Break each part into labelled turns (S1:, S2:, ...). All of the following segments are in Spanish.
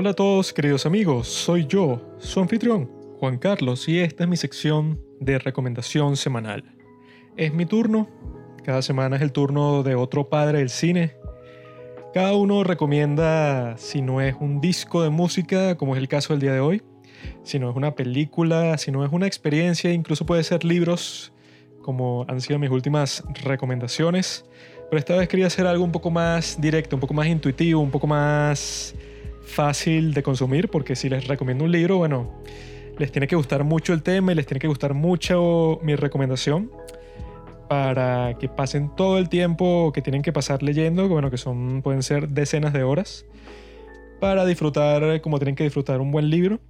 S1: Hola a todos queridos amigos, soy yo, su anfitrión, Juan Carlos, y esta es mi sección de recomendación semanal. Es mi turno, cada semana es el turno de otro padre del cine. Cada uno recomienda, si no es un disco de música, como es el caso del día de hoy, si no es una película, si no es una experiencia, incluso puede ser libros, como han sido mis últimas recomendaciones. Pero esta vez quería hacer algo un poco más directo, un poco más intuitivo, un poco más fácil de consumir, porque si les recomiendo un libro, bueno, les tiene que gustar mucho el tema y les tiene que gustar mucho mi recomendación para que pasen todo el tiempo que tienen que pasar leyendo, bueno, que son pueden ser decenas de horas, para disfrutar como tienen que disfrutar un buen libro.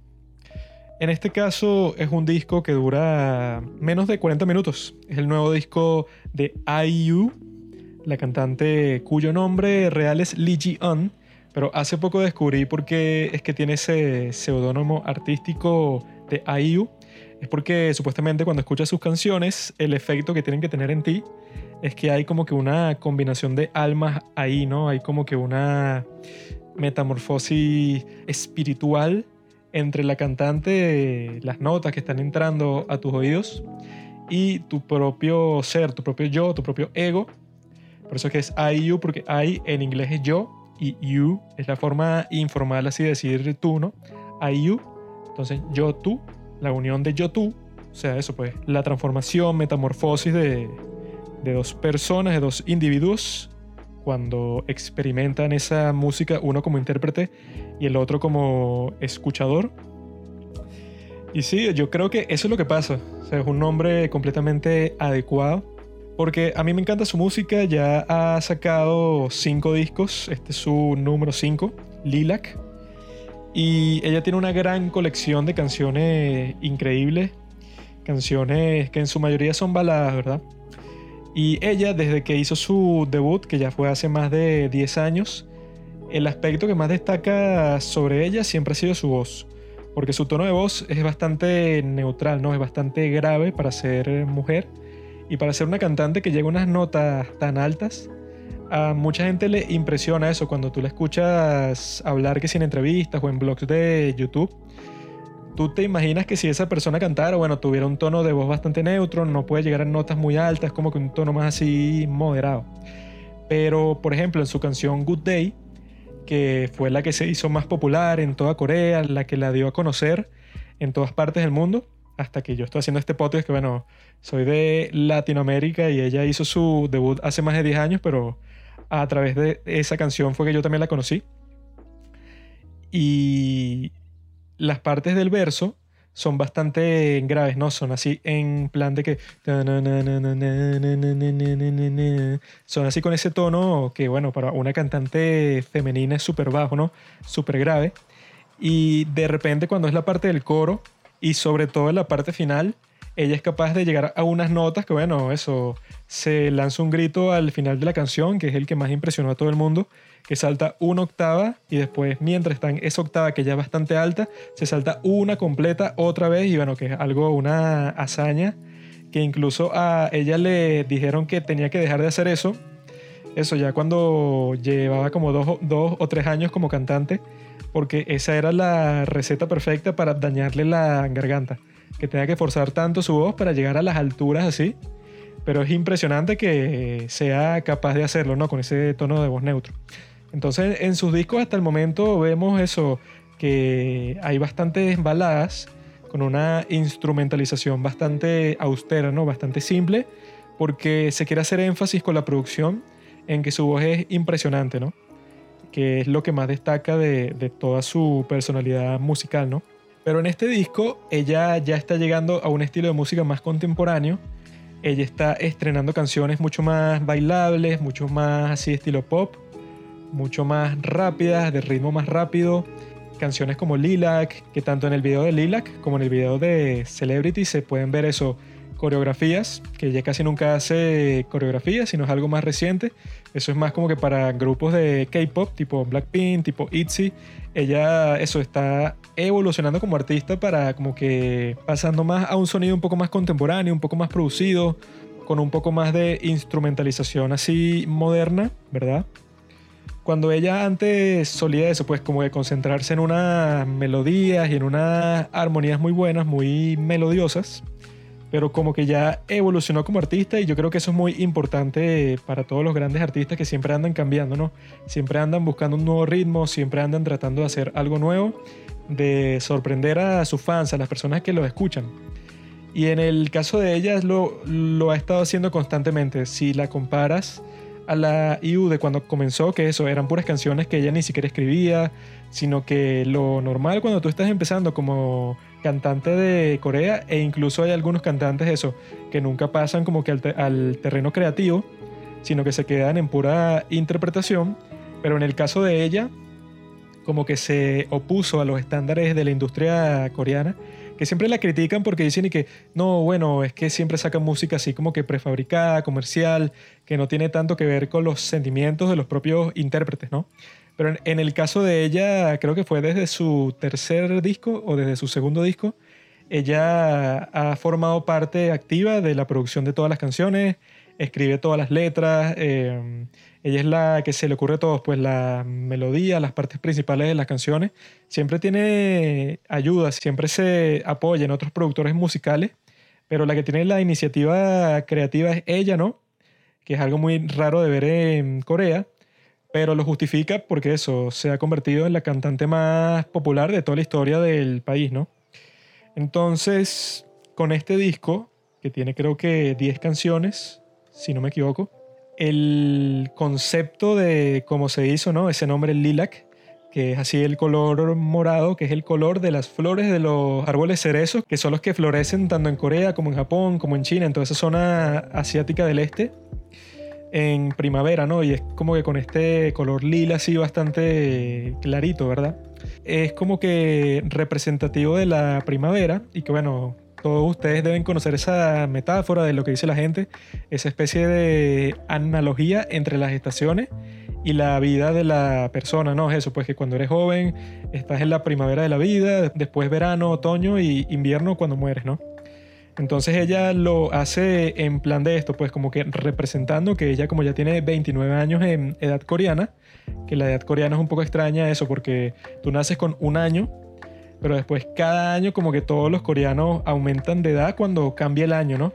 S1: En este caso es un disco que dura menos de 40 minutos. Es el nuevo disco de IU, la cantante cuyo nombre real es Lee Ji-eun, pero hace poco descubrí por qué es que tiene ese seudónimo artístico de IU. Es porque supuestamente cuando escuchas sus canciones, el efecto que tienen que tener en ti es que hay como que una combinación de almas ahí, ¿no? Hay como que una metamorfosis espiritual entre la cantante, las notas que están entrando a tus oídos y tu propio ser, tu propio yo, tu propio ego. Por eso es que es IU, porque I en inglés es yo y you es la forma informal así de decir tú, ¿no? IU. Entonces yo, tú, la unión de yo, tú. O sea, eso pues, la transformación, metamorfosis de, de dos personas, de dos individuos cuando experimentan esa música, uno como intérprete y el otro como escuchador. Y sí, yo creo que eso es lo que pasa. O sea, es un nombre completamente adecuado. Porque a mí me encanta su música, ya ha sacado cinco discos, este es su número 5, Lilac. Y ella tiene una gran colección de canciones increíbles, canciones que en su mayoría son baladas, ¿verdad? Y ella, desde que hizo su debut, que ya fue hace más de 10 años, el aspecto que más destaca sobre ella siempre ha sido su voz. Porque su tono de voz es bastante neutral, ¿no? Es bastante grave para ser mujer. Y para ser una cantante que llega a unas notas tan altas, a mucha gente le impresiona eso cuando tú la escuchas hablar que sin entrevistas o en blogs de YouTube tú te imaginas que si esa persona cantara, bueno, tuviera un tono de voz bastante neutro, no puede llegar a notas muy altas, como que un tono más así moderado. Pero, por ejemplo, en su canción Good Day, que fue la que se hizo más popular en toda Corea, la que la dio a conocer en todas partes del mundo, hasta que yo estoy haciendo este podcast, que bueno, soy de Latinoamérica y ella hizo su debut hace más de 10 años, pero a través de esa canción fue que yo también la conocí. Y las partes del verso son bastante graves, ¿no? Son así en plan de que... Son así con ese tono que, bueno, para una cantante femenina es súper bajo, ¿no? Súper grave. Y de repente cuando es la parte del coro y sobre todo en la parte final, ella es capaz de llegar a unas notas que, bueno, eso, se lanza un grito al final de la canción, que es el que más impresionó a todo el mundo, que salta una octava y después, mientras está en esa octava que ya es bastante alta, se salta una completa otra vez y bueno, que es algo, una hazaña, que incluso a ella le dijeron que tenía que dejar de hacer eso, eso ya cuando llevaba como dos, dos o tres años como cantante, porque esa era la receta perfecta para dañarle la garganta, que tenía que forzar tanto su voz para llegar a las alturas así, pero es impresionante que sea capaz de hacerlo, ¿no? Con ese tono de voz neutro. Entonces, en sus discos hasta el momento vemos eso, que hay bastantes baladas con una instrumentalización bastante austera, ¿no? Bastante simple, porque se quiere hacer énfasis con la producción en que su voz es impresionante, ¿no? Que es lo que más destaca de, de toda su personalidad musical, ¿no? Pero en este disco ella ya está llegando a un estilo de música más contemporáneo. Ella está estrenando canciones mucho más bailables, mucho más así estilo pop mucho más rápidas, de ritmo más rápido. Canciones como Lilac, que tanto en el video de Lilac como en el video de Celebrity se pueden ver eso, coreografías, que ella casi nunca hace coreografías, sino es algo más reciente. Eso es más como que para grupos de K-pop, tipo Blackpink, tipo ITZY. Ella, eso, está evolucionando como artista para como que pasando más a un sonido un poco más contemporáneo, un poco más producido, con un poco más de instrumentalización así moderna, ¿verdad? cuando ella antes solía eso, pues como de concentrarse en unas melodías y en unas armonías muy buenas, muy melodiosas, pero como que ya evolucionó como artista y yo creo que eso es muy importante para todos los grandes artistas que siempre andan cambiando, ¿no? Siempre andan buscando un nuevo ritmo, siempre andan tratando de hacer algo nuevo, de sorprender a sus fans, a las personas que los escuchan. Y en el caso de ella lo, lo ha estado haciendo constantemente. Si la comparas a la IU de cuando comenzó, que eso, eran puras canciones que ella ni siquiera escribía, sino que lo normal cuando tú estás empezando como cantante de Corea, e incluso hay algunos cantantes eso, que nunca pasan como que al, terreno creativo, sino que se quedan en pura interpretación, pero en el caso de ella, como que se opuso a los estándares de la industria coreana que siempre la critican porque dicen y que, no, bueno, es que siempre sacan música así como que prefabricada, comercial, que no tiene tanto que ver con los sentimientos de los propios intérpretes, ¿no? Pero en, el caso de ella, creo que fue desde su tercer disco o desde su segundo disco, ella ha formado parte activa de la producción de todas las canciones, escribe todas las letras, eh, ella es la que se le ocurre a todos, pues la melodía, las partes principales de las canciones. Siempre tiene ayuda, siempre se apoya en otros productores musicales, pero la que tiene la iniciativa creativa es ella, ¿no? Que es algo muy raro de ver en Corea, pero lo justifica porque eso se ha convertido en la cantante más popular de toda la historia del país, ¿no? Entonces, con este disco, que tiene creo que 10 canciones, si no me equivoco, el concepto de cómo se hizo, ¿no? Ese nombre lilac, que es así el color morado, que es el color de las flores de los árboles cerezos, que son los que florecen tanto en Corea como en Japón, como en China, en toda esa zona asiática del este, en primavera, ¿no? Y es como que con este color lila así bastante clarito, ¿verdad? Es como que representativo de la primavera y que bueno, todos ustedes deben conocer esa metáfora de lo que dice la gente, esa especie de analogía entre las estaciones y la vida de la persona, ¿no? Es eso, pues que cuando eres joven estás en la primavera de la vida, después verano, otoño y invierno cuando mueres, ¿no? Entonces ella lo hace en plan de esto, pues como que representando que ella como ya tiene 29 años en edad coreana, que la edad coreana es un poco extraña eso porque tú naces con un año pero después cada año como que todos los coreanos aumentan de edad cuando cambia el año, ¿no?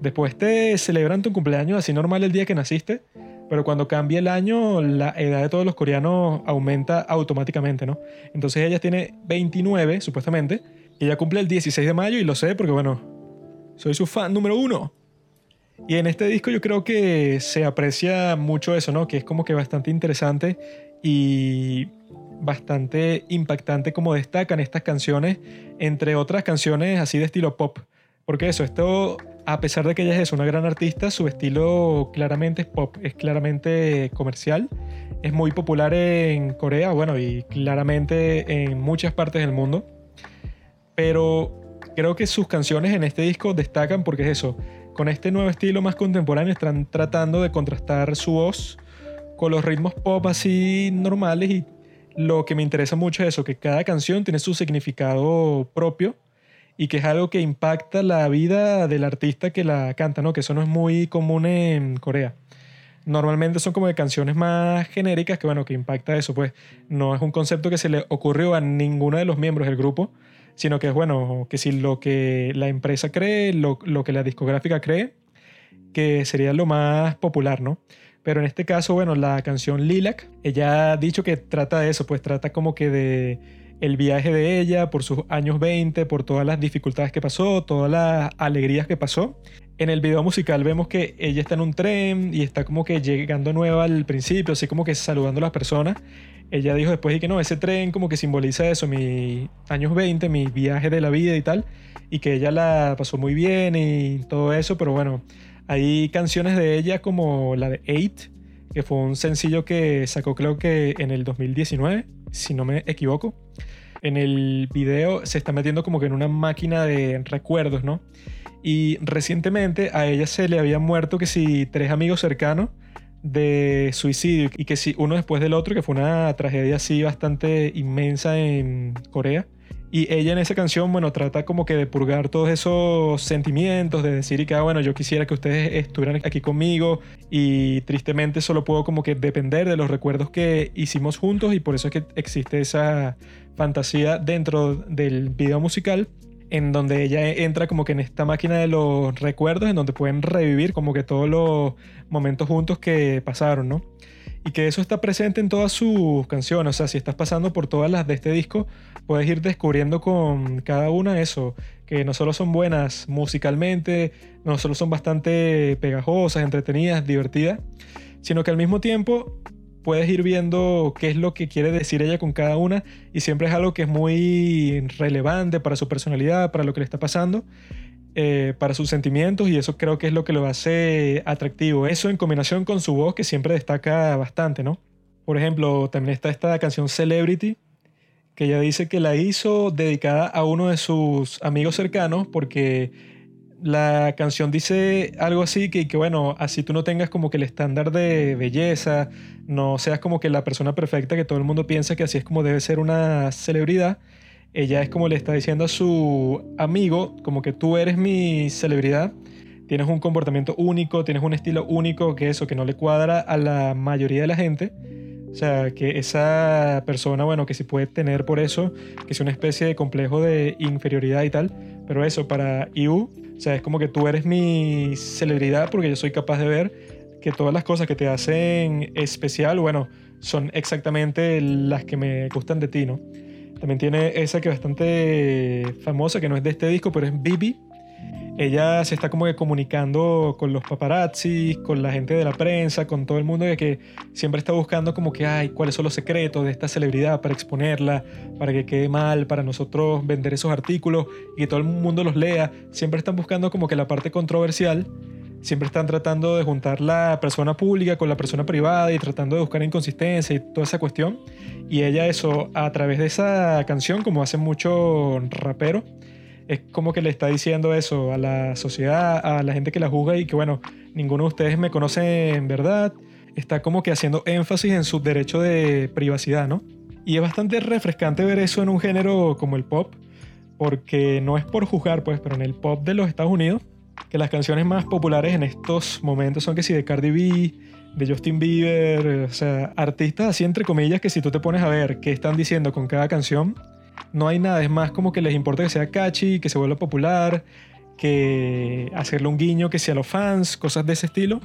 S1: Después te celebran tu cumpleaños así normal el día que naciste, pero cuando cambia el año la edad de todos los coreanos aumenta automáticamente, ¿no? Entonces ella tiene 29 supuestamente, ella cumple el 16 de mayo y lo sé porque bueno, soy su fan número uno. Y en este disco yo creo que se aprecia mucho eso, ¿no? Que es como que bastante interesante y bastante impactante como destacan estas canciones, entre otras canciones así de estilo pop. Porque eso, esto, a pesar de que ella es una gran artista, su estilo claramente es pop, es claramente comercial, es muy popular en Corea, bueno, y claramente en muchas partes del mundo. Pero creo que sus canciones en este disco destacan porque es eso, con este nuevo estilo más contemporáneo están tratando de contrastar su voz con los ritmos pop así normales y lo que me interesa mucho es eso, que cada canción tiene su significado propio y que es algo que impacta la vida del artista que la canta, ¿no? Que eso no es muy común en Corea. Normalmente son como de canciones más genéricas que, bueno, que impacta eso, pues no es un concepto que se le ocurrió a ninguno de los miembros del grupo, sino que es, bueno, que si lo que la empresa cree, lo, lo que la discográfica cree, que sería lo más popular, ¿no? Pero en este caso, bueno, la canción Lilac, ella ha dicho que trata de eso, pues trata como que de el viaje de ella por sus años 20, por todas las dificultades que pasó, todas las alegrías que pasó. En el video musical vemos que ella está en un tren y está como que llegando nueva al principio, así como que saludando a las personas. Ella dijo después de que no, ese tren como que simboliza eso, mis años 20, mi viaje de la vida y tal, y que ella la pasó muy bien y todo eso, pero bueno, hay canciones de ella como la de Eight, que fue un sencillo que sacó creo que en el 2019, si no me equivoco. En el video se está metiendo como que en una máquina de recuerdos, ¿no? Y recientemente a ella se le habían muerto que si tres amigos cercanos de suicidio y que si uno después del otro, que fue una tragedia así bastante inmensa en Corea. Y ella en esa canción, bueno, trata como que de purgar todos esos sentimientos, de decir y que, ah, bueno, yo quisiera que ustedes estuvieran aquí conmigo y tristemente solo puedo como que depender de los recuerdos que hicimos juntos y por eso es que existe esa fantasía dentro del video musical en donde ella entra como que en esta máquina de los recuerdos, en donde pueden revivir como que todos los momentos juntos que pasaron, ¿no? y que eso está presente en todas sus canciones. O sea, si estás pasando por todas las de este disco, puedes ir descubriendo con cada una eso, que no solo son buenas musicalmente, no solo son bastante pegajosas, entretenidas, divertidas, sino que al mismo tiempo puedes ir viendo qué es lo que quiere decir ella con cada una y siempre es algo que es muy relevante para su personalidad, para lo que le está pasando eh, para sus sentimientos y eso creo que es lo que lo hace atractivo. Eso en combinación con su voz que siempre destaca bastante, ¿no? Por ejemplo, también está esta canción Celebrity, que ella dice que la hizo dedicada a uno de sus amigos cercanos porque la canción dice algo así que, que, bueno, así tú no tengas como que el estándar de belleza, no seas como que la persona perfecta que todo el mundo piensa que así es como debe ser una celebridad, ella es como le está diciendo a su amigo, como que tú eres mi celebridad, tienes un comportamiento único, tienes un estilo único, que eso, que no le cuadra a la mayoría de la gente. O sea, que esa persona, bueno, que sí puede tener por eso, que es una especie de complejo de inferioridad y tal, pero eso para IU, o sea, es como que tú eres mi celebridad porque yo soy capaz de ver que todas las cosas que te hacen especial, bueno, son exactamente las que me gustan de ti, ¿no? También tiene esa que es bastante famosa, que no es de este disco, pero es Bibi. Ella se está como que comunicando con los paparazzi, con la gente de la prensa, con todo el mundo que, que siempre está buscando como que, ay, cuáles son los secretos de esta celebridad para exponerla, para que quede mal, para nosotros vender esos artículos y que todo el mundo los lea. Siempre están buscando como que la parte controversial siempre están tratando de juntar la persona pública con la persona privada y tratando de buscar inconsistencia y toda esa cuestión. Y ella eso, a través de esa canción, como hace mucho rapero, es como que le está diciendo eso a la sociedad, a la gente que la juzga y que bueno, ninguno de ustedes me conoce en verdad. Está como que haciendo énfasis en su derecho de privacidad, ¿no? Y es bastante refrescante ver eso en un género como el pop, porque no es por juzgar, pues, pero en el pop de los Estados Unidos que las canciones más populares en estos momentos son que si de Cardi B, de Justin Bieber, o sea, artistas así entre comillas que si tú te pones a ver qué están diciendo con cada canción, no hay nada, es más como que les importa que sea catchy, que se vuelva popular, que hacerle un guiño que sea a los fans, cosas de ese estilo.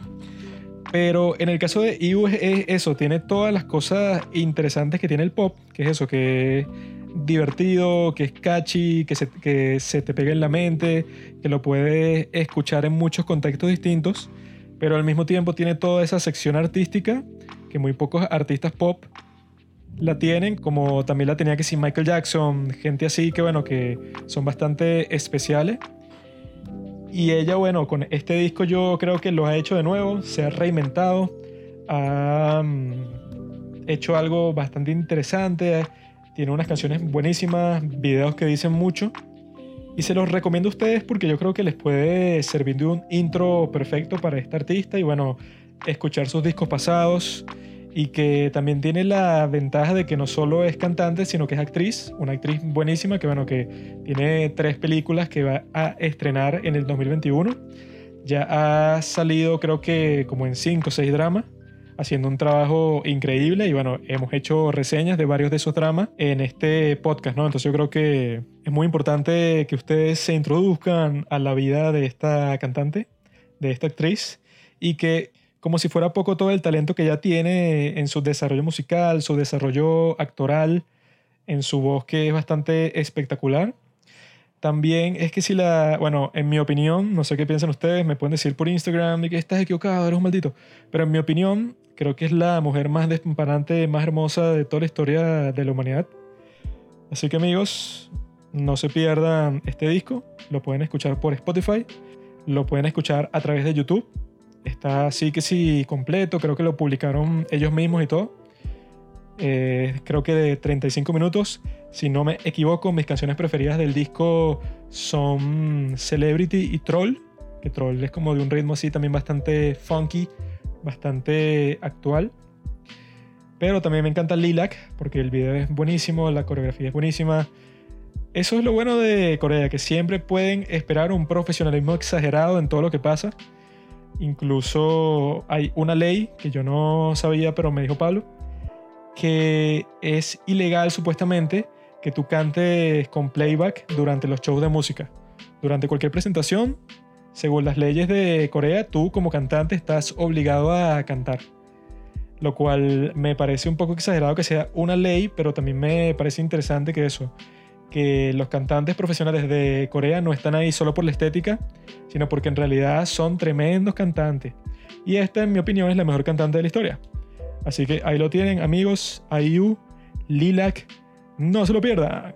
S1: Pero en el caso de IU es eso, tiene todas las cosas interesantes que tiene el pop, que es eso, que divertido, que es catchy, que se, que se te pega en la mente, que lo puedes escuchar en muchos contextos distintos, pero al mismo tiempo tiene toda esa sección artística que muy pocos artistas pop la tienen, como también la tenía que sí Michael Jackson, gente así que bueno, que son bastante especiales. Y ella, bueno, con este disco yo creo que lo ha hecho de nuevo, se ha reinventado, ha mm, hecho algo bastante interesante, tiene unas canciones buenísimas, videos que dicen mucho. Y se los recomiendo a ustedes porque yo creo que les puede servir de un intro perfecto para este artista y bueno, escuchar sus discos pasados y que también tiene la ventaja de que no solo es cantante, sino que es actriz, una actriz buenísima que bueno, que tiene tres películas que va a estrenar en el 2021. Ya ha salido creo que como en cinco o seis dramas haciendo un trabajo increíble y bueno, hemos hecho reseñas de varios de esos dramas en este podcast, ¿no? Entonces yo creo que es muy importante que ustedes se introduzcan a la vida de esta cantante, de esta actriz y que como si fuera poco todo el talento que ella tiene en su desarrollo musical, su desarrollo actoral, en su voz que es bastante espectacular. También es que si la, bueno, en mi opinión, no sé qué piensan ustedes, me pueden decir por Instagram de que estás equivocado, eres un maldito, pero en mi opinión, Creo que es la mujer más despamparante, más hermosa de toda la historia de la humanidad. Así que amigos, no se pierdan este disco. Lo pueden escuchar por Spotify. Lo pueden escuchar a través de YouTube. Está así que sí completo. Creo que lo publicaron ellos mismos y todo. Eh, creo que de 35 minutos. Si no me equivoco, mis canciones preferidas del disco son Celebrity y Troll. Que Troll es como de un ritmo así también bastante funky bastante actual. Pero también me encanta Lilac, porque el video es buenísimo, la coreografía es buenísima. Eso es lo bueno de Corea, que siempre pueden esperar un profesionalismo exagerado en todo lo que pasa. Incluso hay una ley que yo no sabía, pero me dijo Pablo, que es ilegal supuestamente que tú cantes con playback durante los shows de música. Durante cualquier presentación, según las leyes de Corea, tú como cantante estás obligado a cantar. Lo cual me parece un poco exagerado que sea una ley, pero también me parece interesante que eso, que los cantantes profesionales de Corea no están ahí solo por la estética, sino porque en realidad son tremendos cantantes. Y esta, en mi opinión, es la mejor cantante de la historia. Así que ahí lo tienen, amigos. IU, Lilac, no se lo pierdan.